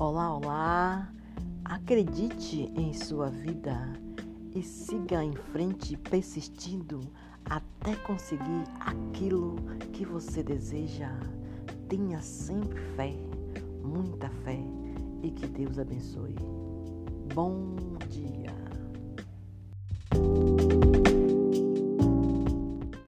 Olá, olá! Acredite em sua vida e siga em frente persistindo até conseguir aquilo que você deseja. Tenha sempre fé, muita fé e que Deus abençoe. Bom dia.